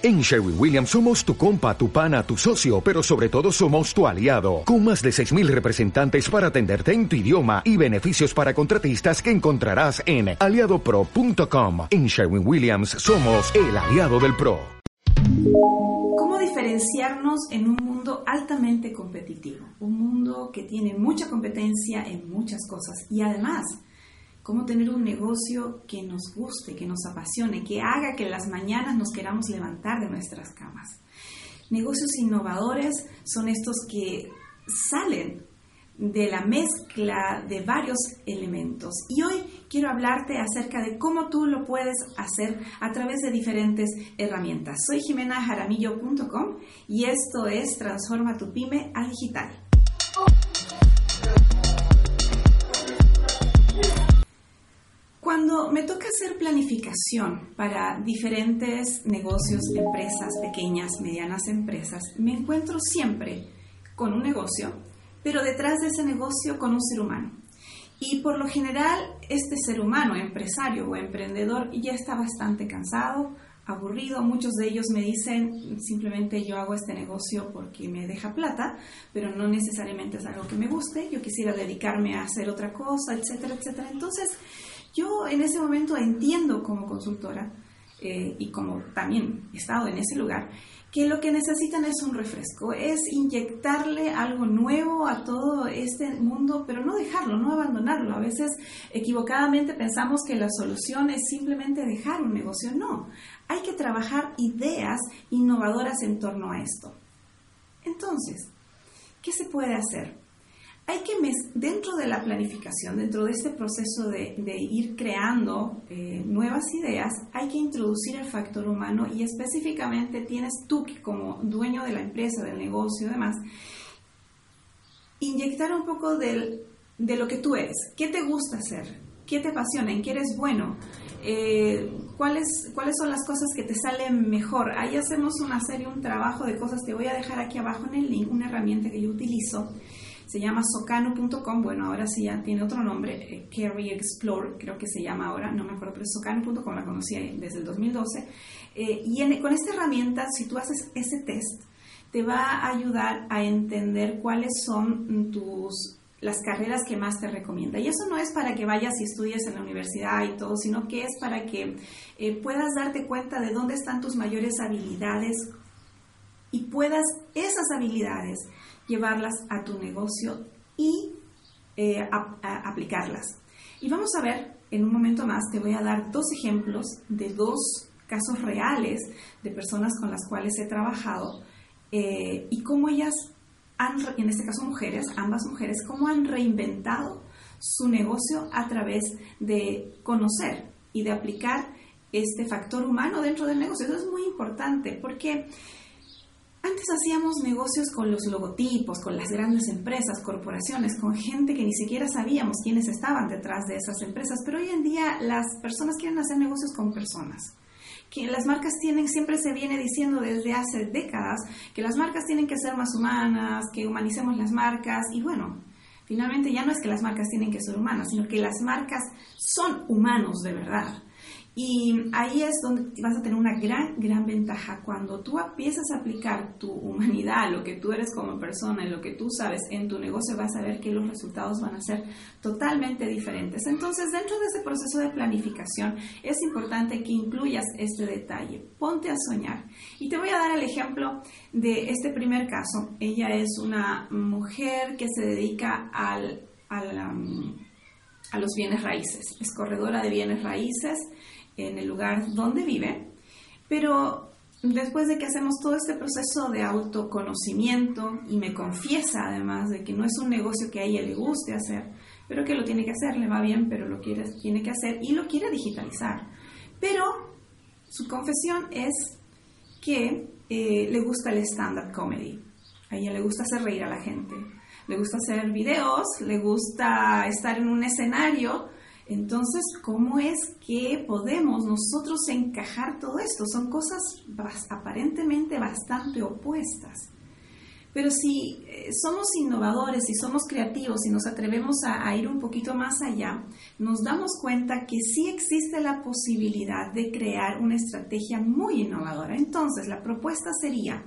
En Sherwin Williams somos tu compa, tu pana, tu socio, pero sobre todo somos tu aliado, con más de 6.000 representantes para atenderte en tu idioma y beneficios para contratistas que encontrarás en aliadopro.com. En Sherwin Williams somos el aliado del PRO. ¿Cómo diferenciarnos en un mundo altamente competitivo? Un mundo que tiene mucha competencia en muchas cosas y además cómo tener un negocio que nos guste, que nos apasione, que haga que las mañanas nos queramos levantar de nuestras camas. Negocios innovadores son estos que salen de la mezcla de varios elementos. Y hoy quiero hablarte acerca de cómo tú lo puedes hacer a través de diferentes herramientas. Soy Jimena Jaramillo.com y esto es Transforma tu pyme al digital. Planificación para diferentes negocios, empresas, pequeñas, medianas empresas, me encuentro siempre con un negocio, pero detrás de ese negocio con un ser humano. Y por lo general, este ser humano, empresario o emprendedor, ya está bastante cansado, aburrido. Muchos de ellos me dicen simplemente yo hago este negocio porque me deja plata, pero no necesariamente es algo que me guste. Yo quisiera dedicarme a hacer otra cosa, etcétera, etcétera. Entonces, yo en ese momento entiendo como consultora eh, y como también he estado en ese lugar, que lo que necesitan es un refresco, es inyectarle algo nuevo a todo este mundo, pero no dejarlo, no abandonarlo. A veces equivocadamente pensamos que la solución es simplemente dejar un negocio. No, hay que trabajar ideas innovadoras en torno a esto. Entonces, ¿qué se puede hacer? Hay que, dentro de la planificación, dentro de este proceso de, ir creando eh, nuevas ideas, hay que introducir el factor humano y específicamente tienes tú como dueño de la empresa, del negocio y demás, inyectar un poco de lo que tú eres. ¿Qué te gusta hacer? ¿Qué te apasiona? ¿En qué eres bueno? Eh, ¿cuáles, ¿Cuáles son las cosas que te salen mejor? Ahí hacemos una serie, un trabajo de cosas. Te voy a dejar aquí abajo en el link una herramienta que yo utilizo se llama socano.com, bueno, ahora sí ya tiene otro nombre, eh, Carry Explore, creo que se llama ahora, no me acuerdo, pero socano.com la conocí desde el 2012. Eh, y con esta herramienta, si tú haces ese test, te va a ayudar a entender cuáles son tus las carreras que más te recomienda. Y eso no es para que vayas y estudies en la universidad y todo, sino que es para que eh, puedas darte cuenta de dónde están tus mayores habilidades y puedas esas habilidades llevarlas a tu negocio y eh, aplicarlas. Y vamos a ver, en un momento más, te voy a dar dos ejemplos de dos casos reales de personas con las cuales he trabajado eh, y cómo ellas han, en este caso mujeres, ambas mujeres, cómo han reinventado su negocio a través de conocer y de aplicar este factor humano dentro del negocio. Eso es muy importante porque antes hacíamos negocios con los logotipos, con las grandes empresas, corporaciones, con gente que ni siquiera sabíamos quiénes estaban detrás de esas empresas, pero hoy en día las personas quieren hacer negocios con personas. Que las marcas tienen, siempre se viene diciendo desde hace décadas, que las marcas tienen que ser más humanas, que humanicemos las marcas y bueno, finalmente ya no es que las marcas tienen que ser humanas, sino que las marcas son humanos de verdad. Y ahí es donde vas a tener una gran, gran ventaja. Cuando tú empiezas a aplicar tu humanidad, lo que tú eres como persona lo que tú sabes en tu negocio, vas a ver que los resultados van a ser totalmente diferentes. Entonces, dentro de ese proceso de planificación, es importante que incluyas este detalle. Ponte a soñar. Y te voy a dar el ejemplo de este primer caso. Ella es una mujer que se dedica al, um, a los bienes raíces. Es corredora de bienes raíces en el lugar donde vive, pero después de que hacemos todo este proceso de autoconocimiento y me confiesa además de que no es un negocio que a ella le guste hacer, pero que lo tiene que hacer, le va bien, pero lo quiere, tiene que hacer y lo quiere digitalizar. Pero su confesión es que eh, le gusta el stand-up comedy. A ella le gusta hacer reír a la gente. Le gusta hacer videos, le gusta estar en un escenario entonces, ¿cómo es que podemos nosotros encajar todo esto? Son cosas aparentemente bastante opuestas. Pero si eh, somos innovadores, si somos creativos, y nos atrevemos a, ir un poquito más allá, nos damos cuenta que sí existe la posibilidad de crear una estrategia muy innovadora. Entonces, la propuesta sería,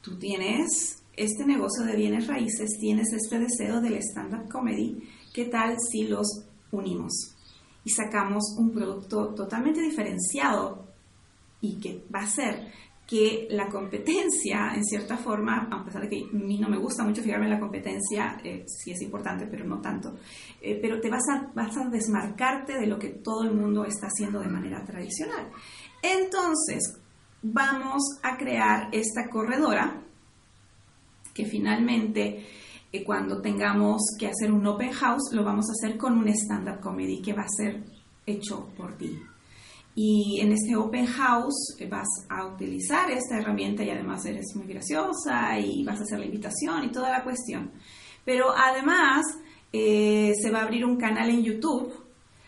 tú tienes este negocio de bienes raíces, tienes este deseo del stand-up comedy, ¿qué tal si los unimos? Y sacamos un producto totalmente diferenciado y que va a ser que la competencia, en cierta forma, a pesar de que a mí no me gusta mucho fijarme en la competencia, eh, sí es importante, pero no tanto, eh, pero te vas a, vas a desmarcarte de lo que todo el mundo está haciendo de manera tradicional. Entonces, vamos a crear esta corredora que finalmente eh, cuando tengamos que hacer un open house lo vamos a hacer con un stand-up comedy que va a ser hecho por ti. Y en este open house eh, vas a utilizar esta herramienta y además eres muy graciosa y vas a hacer la invitación y toda la cuestión. Pero además eh, se va a abrir un canal en YouTube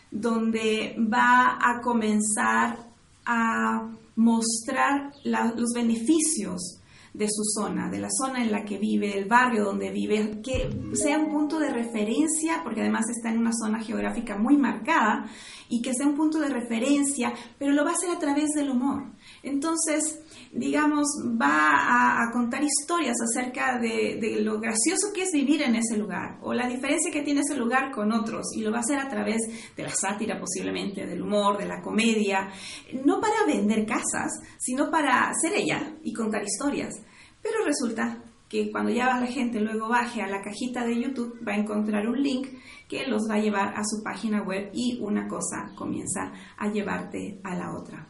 donde va a comenzar a mostrar los beneficios de su zona, de la zona en la que vive, el barrio donde vive, que sea un punto de referencia, porque además está en una zona geográfica muy marcada, y que sea un punto de referencia, pero lo va a hacer a través del humor. Entonces, digamos, va a, contar historias acerca de, de, lo gracioso que es vivir en ese lugar, o la diferencia que tiene ese lugar con otros, y lo va a hacer a través de la sátira posiblemente, del humor, de la comedia, no para vender casas, sino para ser ella y contar historias. Pero resulta que cuando ya la gente luego baje a la cajita de YouTube va a encontrar un link que los va a llevar a su página web y una cosa comienza a llevarte a la otra.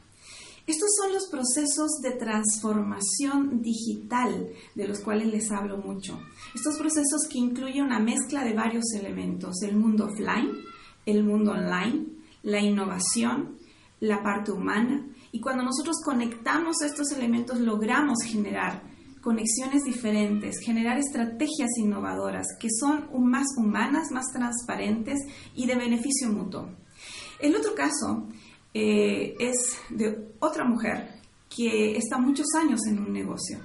Estos son los procesos de transformación digital de los cuales les hablo mucho. Estos procesos que incluyen una mezcla de varios elementos, el mundo offline, el mundo online, la innovación, la parte humana. Y cuando nosotros conectamos estos elementos logramos generar conexiones diferentes, generar estrategias innovadoras que son más humanas, más transparentes y de beneficio mutuo. El otro caso eh, es de otra mujer que está muchos años en un negocio.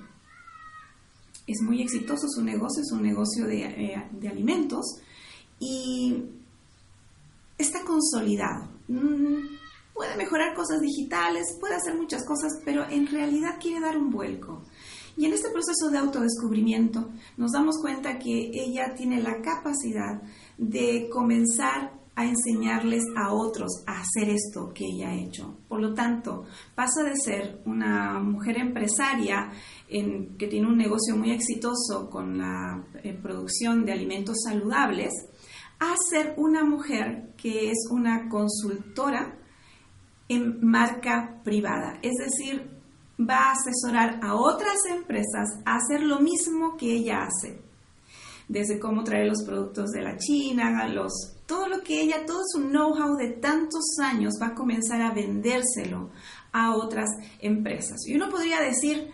Es muy exitoso su negocio, es un negocio de, eh, de alimentos y está consolidado. Mm, puede mejorar cosas digitales, puede hacer muchas cosas, pero en realidad quiere dar un vuelco. Y en este proceso de autodescubrimiento nos damos cuenta que ella tiene la capacidad de comenzar a enseñarles a otros a hacer esto que ella ha hecho. Por lo tanto, pasa de ser una mujer empresaria que tiene un negocio muy exitoso con la eh, producción de alimentos saludables, a ser una mujer que es una consultora en marca privada. Es decir, va a asesorar a otras empresas a hacer lo mismo que ella hace. Desde cómo traer los productos de la China, los, todo lo que ella, todo su know-how de tantos años va a comenzar a vendérselo a otras empresas. Y uno podría decir,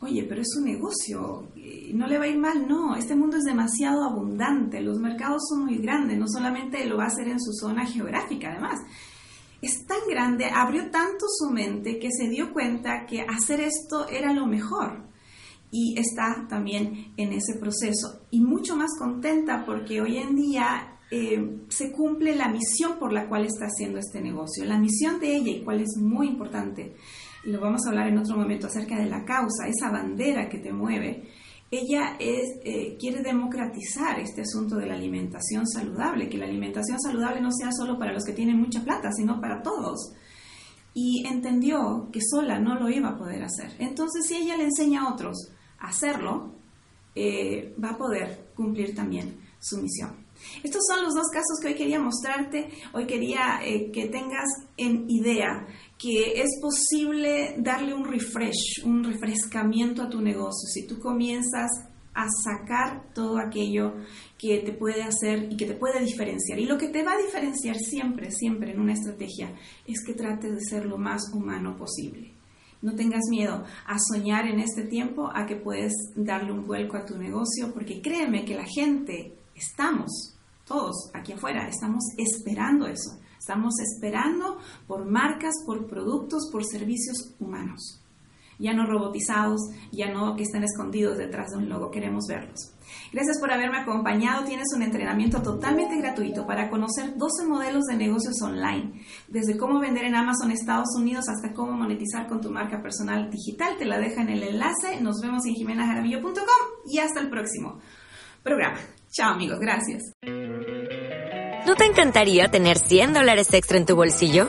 oye, pero es un negocio, no le va a ir mal. No, este mundo es demasiado abundante, los mercados son muy grandes, no solamente lo va a hacer en su zona geográfica, además, es tan grande, abrió tanto su mente que se dio cuenta que hacer esto era lo mejor. Y está también en ese proceso. Y mucho más contenta porque hoy en día eh, se cumple la misión por la cual está haciendo este negocio. La misión de ella, y cuál es muy importante, y lo vamos a hablar en otro momento acerca de la causa, esa bandera que te mueve, ella es, eh, quiere democratizar este asunto de la alimentación saludable, que la alimentación saludable no sea solo para los que tienen mucha plata, sino para todos. Y entendió que sola no lo iba a poder hacer. Entonces, si ella le enseña a otros hacerlo, eh, va a poder cumplir también su misión. Estos son los dos casos que hoy quería mostrarte. Hoy quería eh, que tengas en idea que es posible darle un refresh, un refrescamiento a tu negocio. Si tú comienzas a sacar todo aquello que te puede hacer y que te puede diferenciar. Y lo que te va a diferenciar siempre, siempre en una estrategia es que trates de ser lo más humano posible. No tengas miedo a soñar en este tiempo, a que puedes darle un vuelco a tu negocio, porque créeme que la gente, estamos, todos aquí afuera, estamos esperando eso. Estamos esperando por marcas, por productos, por servicios humanos. Ya no robotizados, ya no que estén escondidos detrás de un logo, queremos verlos. Gracias por haberme acompañado. Tienes un entrenamiento totalmente gratuito para conocer 12 modelos de negocios online, desde cómo vender en Amazon Estados Unidos hasta cómo monetizar con tu marca personal digital. Te la deja en el enlace. Nos vemos en jimenajaramillo.com y hasta el próximo programa. Chao amigos, gracias. ¿No te encantaría tener 100 dólares extra en tu bolsillo?